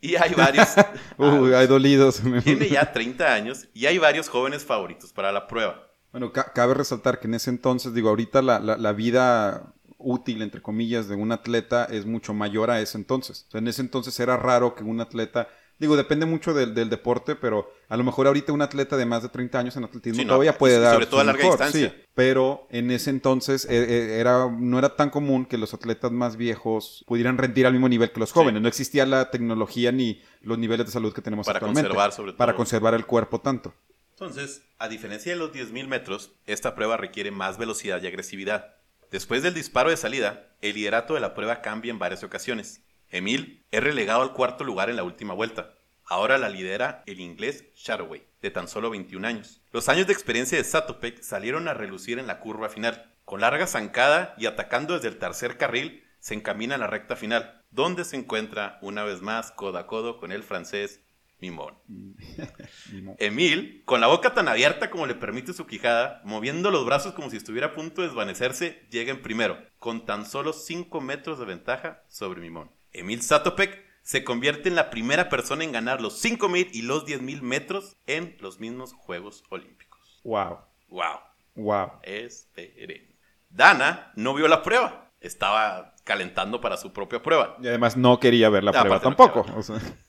Y hay varios. *laughs* Uy, hay dolidos. tiene ya 30 años y hay varios jóvenes favoritos para la prueba. Bueno, cabe resaltar que en ese entonces, digo, ahorita la, la, vida útil, entre comillas, de un atleta es mucho mayor a ese entonces. en ese entonces era raro que un atleta Digo, depende mucho del, deporte, pero a lo mejor ahorita un atleta de más de 30 años en atletismo todavía puede dar. Sobre todo a larga distancia. pero en ese entonces eh, eh, era, no era tan común que los atletas más viejos pudieran rendir al mismo nivel que los jóvenes. No existía la tecnología ni los niveles de salud que tenemos para actualmente. Conservar sobre todo. Para conservar el cuerpo tanto. Entonces, a diferencia de los 10.000 metros, esta prueba requiere más velocidad y agresividad. Después del disparo de salida, el liderato de la prueba cambia en varias ocasiones. Emil es relegado al cuarto lugar en la última vuelta. Ahora la lidera el inglés Shadoway, de tan solo 21 años. Los años de experiencia de Satopek salieron a relucir en la curva final. Con larga zancada y atacando desde el tercer carril, se encamina a la recta final, donde se encuentra una vez más codo a codo con el francés Mimón. *laughs* Emil, con la boca tan abierta como le permite su quijada, moviendo los brazos como si estuviera a punto de desvanecerse, llega en primero, con tan solo 5 metros de ventaja sobre Mimón. Emil Satopek se convierte en la primera persona en ganar los 5.000 y los 10.000 metros en los mismos Juegos Olímpicos. Wow. Wow. Wow. Esperen. Dana no vio la prueba. Estaba calentando para su propia prueba. Y además no quería ver la prueba tampoco.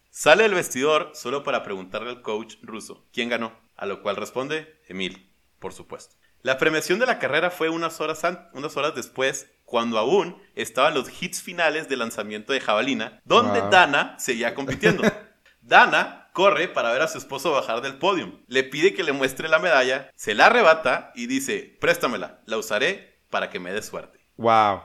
Sale del vestidor solo para preguntarle al coach ruso quién ganó. A lo cual responde Emil, por supuesto. La premiación de la carrera fue unas horas, unas horas después, cuando aún estaban los hits finales de lanzamiento de jabalina, donde Dana seguía compitiendo. *laughs* Dana corre para ver a su esposo bajar del podio. Le pide que le muestre la medalla, se la arrebata y dice, préstamela, la usaré para que me dé suerte. Wow.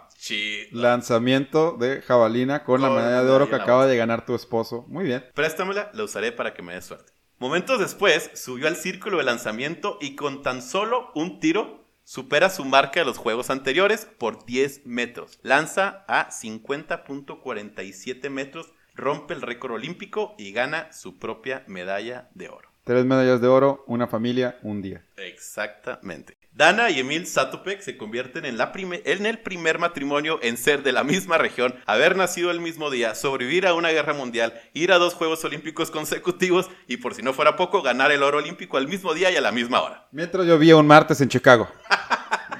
Lanzamiento de jabalina con, la medalla de oro que acaba de ganar tu esposo. Muy bien. Préstamela, la usaré para que me dé suerte. Momentos después, subió al círculo de lanzamiento y con tan solo un tiro supera su marca de los juegos anteriores por 10 metros. Lanza a 50.47 metros, rompe el récord olímpico y gana su propia medalla de oro. Tres medallas de oro, una familia, un día. Exactamente. Dana y Emil Satopek se convierten en, la en el primer matrimonio en ser de la misma región, haber nacido el mismo día, sobrevivir a una guerra mundial, ir a dos Juegos Olímpicos consecutivos y por si no fuera poco, ganar el oro olímpico al mismo día y a la misma hora. Mientras llovía un martes en Chicago.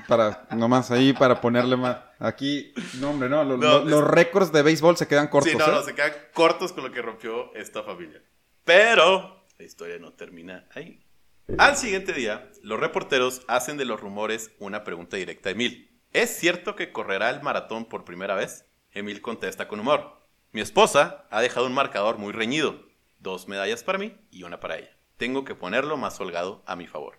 para, nomás ahí para ponerle más. Aquí, no hombre, no, los récords de béisbol se quedan cortos. Sí, no, no, ¿eh? se quedan cortos con lo que rompió esta familia. Pero la historia no termina ahí. Al siguiente día, los reporteros hacen de los rumores una pregunta directa a Emil. ¿Es cierto que correrá el maratón por primera vez? Emil contesta con humor. Mi esposa ha dejado un marcador muy reñido. Dos medallas para mí y una para ella. Tengo que ponerlo más holgado a mi favor.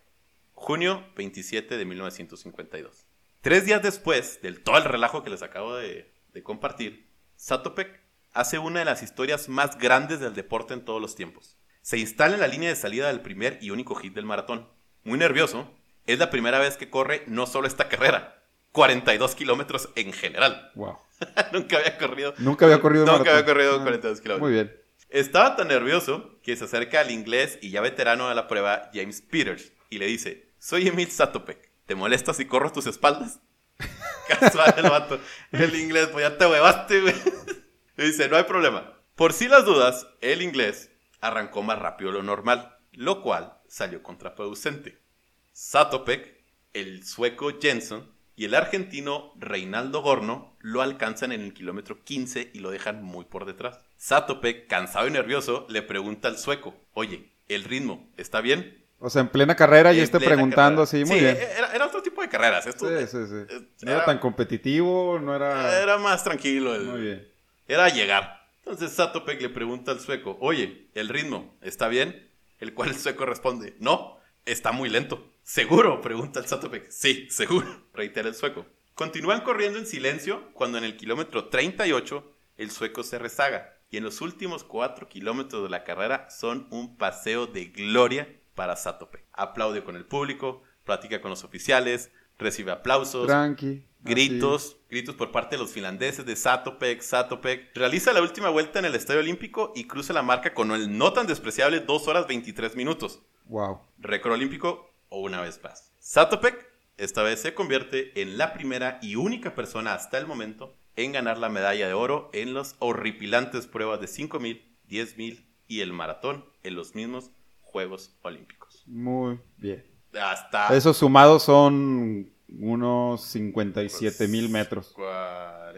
Junio 27 de 1952. Tres días después del todo el relajo que les acabo de, compartir, Satopek hace una de las historias más grandes del deporte en todos los tiempos. Se instala en la línea de salida del primer y único hit del maratón. Muy nervioso, es la primera vez que corre no solo esta carrera, 42 kilómetros en general. Wow. *laughs* nunca había corrido. Nunca había corrido. Nunca había corrido 42 ah, kilómetros. Muy bien. Estaba tan nervioso que se acerca al inglés y ya veterano de la prueba, James Peters, y le dice: Soy Emil Satopek. ¿Te molesta si corro tus espaldas? *laughs* Casual el vato. El inglés, pues ya te huevaste, güey. *laughs* Le dice: No hay problema. Por si las dudas, el inglés arrancó más rápido de lo normal, lo cual salió contraproducente. Satopek, el sueco Jensen y el argentino Reinaldo Gorno lo alcanzan en el kilómetro 15 y lo dejan muy por detrás. Satopek, cansado y nervioso, le pregunta al sueco, oye, ¿el ritmo está bien? O sea, en plena carrera y esté preguntando así, muy bien. Era, otro tipo de carreras. Esto, sí, sí, sí. no era, tan competitivo, no era... Era más tranquilo. muy bien. Era llegar. Entonces Satopek le pregunta al sueco, oye, ¿el ritmo está bien? El cual el sueco responde, no, está muy lento. ¿Seguro? Pregunta el Satopek. Sí, seguro, *laughs* reitera el sueco. Continúan corriendo en silencio cuando en el kilómetro 38 el sueco se rezaga y en los últimos cuatro kilómetros de la carrera son un paseo de gloria para Satopek. Aplaude con el público, platica con los oficiales, recibe aplausos. Gritos, gritos por parte de los finlandeses de Satopek, Satopek. Realiza la última vuelta en el Estadio Olímpico y cruza la marca con el no tan despreciable 2 horas 23 minutos. Wow. Récord olímpico o una vez más. Satopek esta vez se convierte en la primera y única persona hasta el momento en ganar la medalla de oro en las horripilantes pruebas de 5000, 10000 y el maratón en los mismos Juegos Olímpicos. Muy bien. Hasta. Esos sumados son unos 57 mil metros.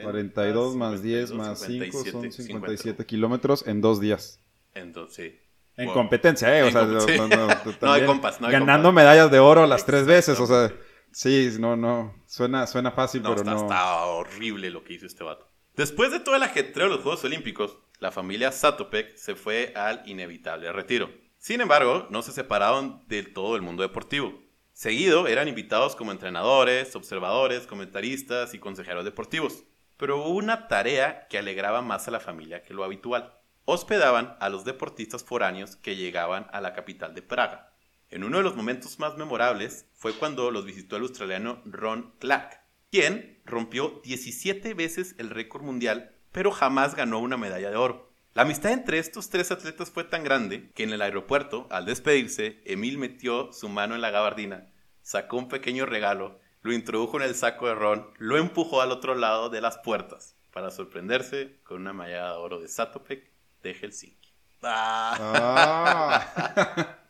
42 más 10 más 5 son 57 kilómetros en dos días. Entonces, En competencia, ¿eh? O sea, *laughs* no, hay compas, ganando medallas de oro las tres veces, o sea, sí, no, no, suena, suena fácil, pero no. Está horrible lo que hizo este vato. Después de todo el ajetreo de los Juegos Olímpicos, la familia Satopek se fue al inevitable retiro. Sin embargo, no se separaron del todo el mundo deportivo. Seguido eran invitados como entrenadores, observadores, comentaristas y consejeros deportivos. Pero hubo una tarea que alegraba más a la familia que lo habitual. Hospedaban a los deportistas foráneos que llegaban a la capital de Praga. En uno de los momentos más memorables fue cuando los visitó el australiano Ron Clark, quien rompió 17 veces el récord mundial, pero jamás ganó una medalla de oro. La amistad entre estos tres atletas fue tan grande que en el aeropuerto, al despedirse, Emil metió su mano en la gabardina sacó un pequeño regalo, lo introdujo en el saco de ron, lo empujó al otro lado de las puertas para sorprenderse con una mallada de oro de Satopek de Helsinki. Ah.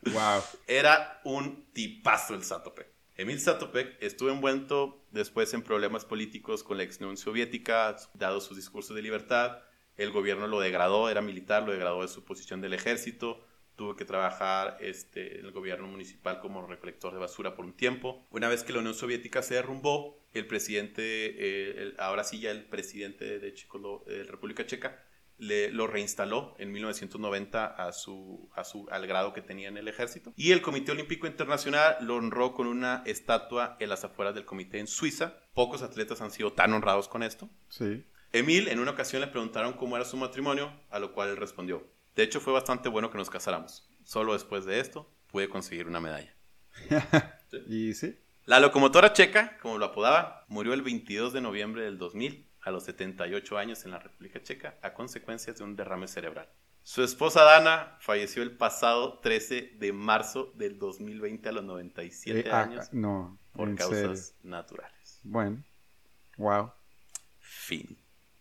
*laughs* wow. Era un tipazo el Satopek. Emil Satopek estuvo envuelto después en problemas políticos con la ex Unión Soviética, dado su discurso de libertad. El gobierno lo degradó, era militar, lo degradó de su posición del ejército tuvo que trabajar este, en el gobierno municipal como recolector de basura por un tiempo. Una vez que la Unión Soviética se derrumbó, el presidente, eh, ahora sí ya el presidente de Checo, de República Checa, le, lo reinstaló en 1990 a su, a su, al grado que tenía en el ejército. Y el Comité Olímpico Internacional lo honró con una estatua en las afueras del comité en Suiza. Pocos atletas han sido tan honrados con esto. Sí. Emil en una ocasión le preguntaron cómo era su matrimonio, a lo cual él respondió, de hecho, fue bastante bueno que nos casáramos. Solo después de esto pude conseguir una medalla. *laughs* ¿Y sí? La locomotora checa, como lo apodaba, murió el 22 de noviembre del 2000 a los 78 años en la República Checa a consecuencias de un derrame cerebral. Su esposa Dana falleció el pasado 13 de marzo del 2020 a los 97 eh, años. no. por causas naturales. Bueno, wow. Fin.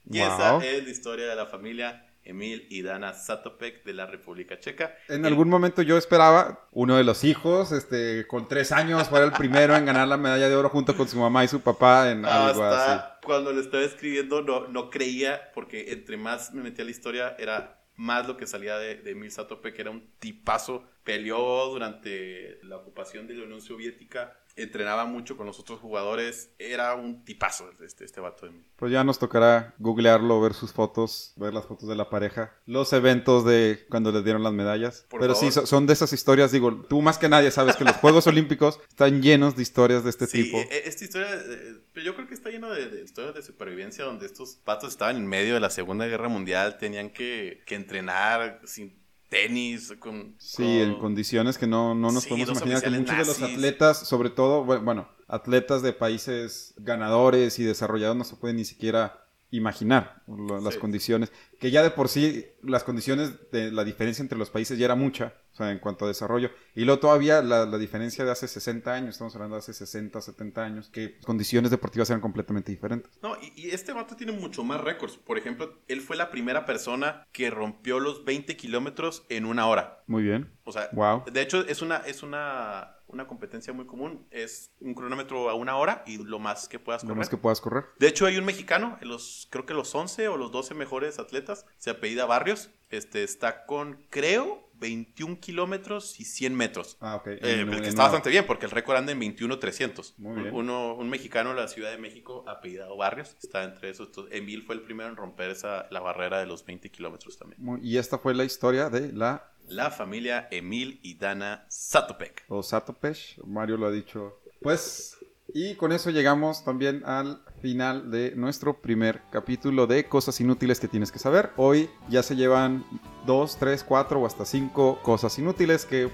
Y esa es la historia de la familia Emil y Dana Satopek de la República Checa. En algún momento yo esperaba uno de los hijos, este, con tres años, fuera el primero en ganar la medalla de oro junto con su mamá y su papá en algo así. Cuando le estaba escribiendo no, no creía, porque entre más me metía a la historia era más lo que salía de, de Emil Satopek, era un tipazo, peleó durante la ocupación de la Unión Soviética entrenaba mucho con los otros jugadores. Era un tipazo este, este vato de mí. Pues ya nos tocará googlearlo, ver sus fotos, ver las fotos de la pareja, los eventos de cuando les dieron las medallas. Pero sí, son de esas historias, digo, tú más que nadie sabes que los Juegos Olímpicos están llenos de historias de este tipo. Sí, e, esta historia, eh, yo creo que está lleno de, historias de supervivencia donde estos patos estaban en medio de la Segunda Guerra Mundial, tenían que, que entrenar sin tenis, con... Sí, en condiciones que no, no nos podemos imaginar, que muchos de los atletas, sobre todo, bueno, atletas de países ganadores y desarrollados no se pueden ni siquiera imaginar las condiciones, que ya de por sí las condiciones de la diferencia entre los países ya era mucha, o sea, en cuanto a desarrollo. Y luego todavía la, diferencia de hace 60 años, estamos hablando de hace 60, 70 años, que las condiciones deportivas eran completamente diferentes. No, y, este vato tiene mucho más récords. Por ejemplo, él fue la primera persona que rompió los 20 kilómetros en una hora. Muy bien. O sea, wow. de hecho es una, es una una competencia muy común es un cronómetro a una hora y lo más que puedas correr. Lo más que puedas correr. De hecho, hay un mexicano, en los, creo que los 11 o los 12 mejores atletas, se apellida Barrios, este, está con, creo, 21 kilómetros y 100 metros. Ah, ok. Eh, que está bastante bien, porque el récord anda en 21.300. Muy bien. Uno, un mexicano de la Ciudad de México, apellidado Barrios, está entre esos. Emil fue el primero en romper esa, la barrera de los 20 kilómetros también. y esta fue la historia de la la familia Emil y Dana Satopek. O Satopek, Mario lo ha dicho. Pues, y con eso llegamos también al final de nuestro primer capítulo de cosas inútiles que tienes que saber. Hoy ya se llevan dos, tres, cuatro o hasta cinco cosas inútiles que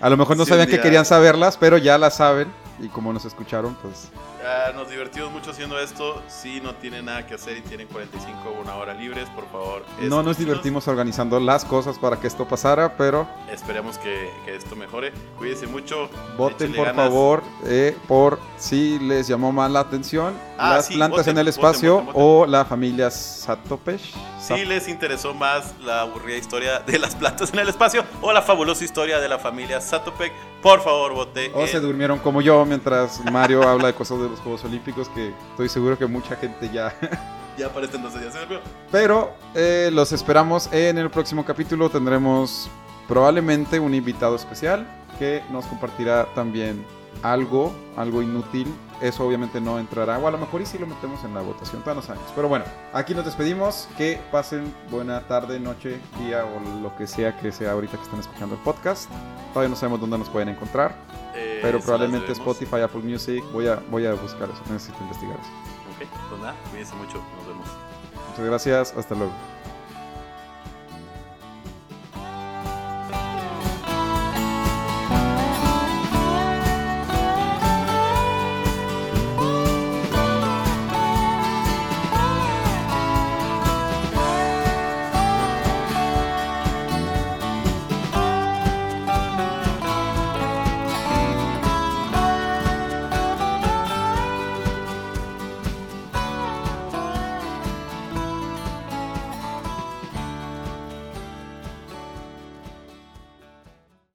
a lo mejor no sabían que querían saberlas, pero ya las saben. Y como nos escucharon, pues Ah, nos divertimos mucho haciendo esto. Si no tienen nada que hacer y tienen 45 o una hora libres, por favor. No nos divertimos organizando las cosas para que esto pasara, pero... Esperemos que, esto mejore. Cuídense mucho. Voten, por favor, eh, por si les llamó mal la atención. Ah, las plantas en el espacio o la familia Satopesh. Si les interesó más la aburrida historia de las plantas en el espacio o la fabulosa historia de la familia Satopek, por favor vote. O se durmieron como yo mientras Mario habla de cosas de los Juegos Olímpicos que estoy seguro que mucha gente ya... *laughs* ya aparece entonces ya se. Pero eh, los esperamos en el próximo capítulo. Tendremos probablemente un invitado especial que nos compartirá también algo, algo inútil eso obviamente no entrará. O a lo mejor y si lo metemos en la votación, todos los años. Pero bueno, aquí nos despedimos. Que pasen buena tarde, noche, día o lo que sea que sea ahorita que estén escuchando el podcast. Todavía no sabemos dónde nos pueden encontrar. Eh, pero probablemente Spotify, Apple Music. Voy a, voy a buscar eso. Necesito investigar eso. Ok, pues nada, cuídense mucho. Nos vemos. Muchas gracias. Hasta luego.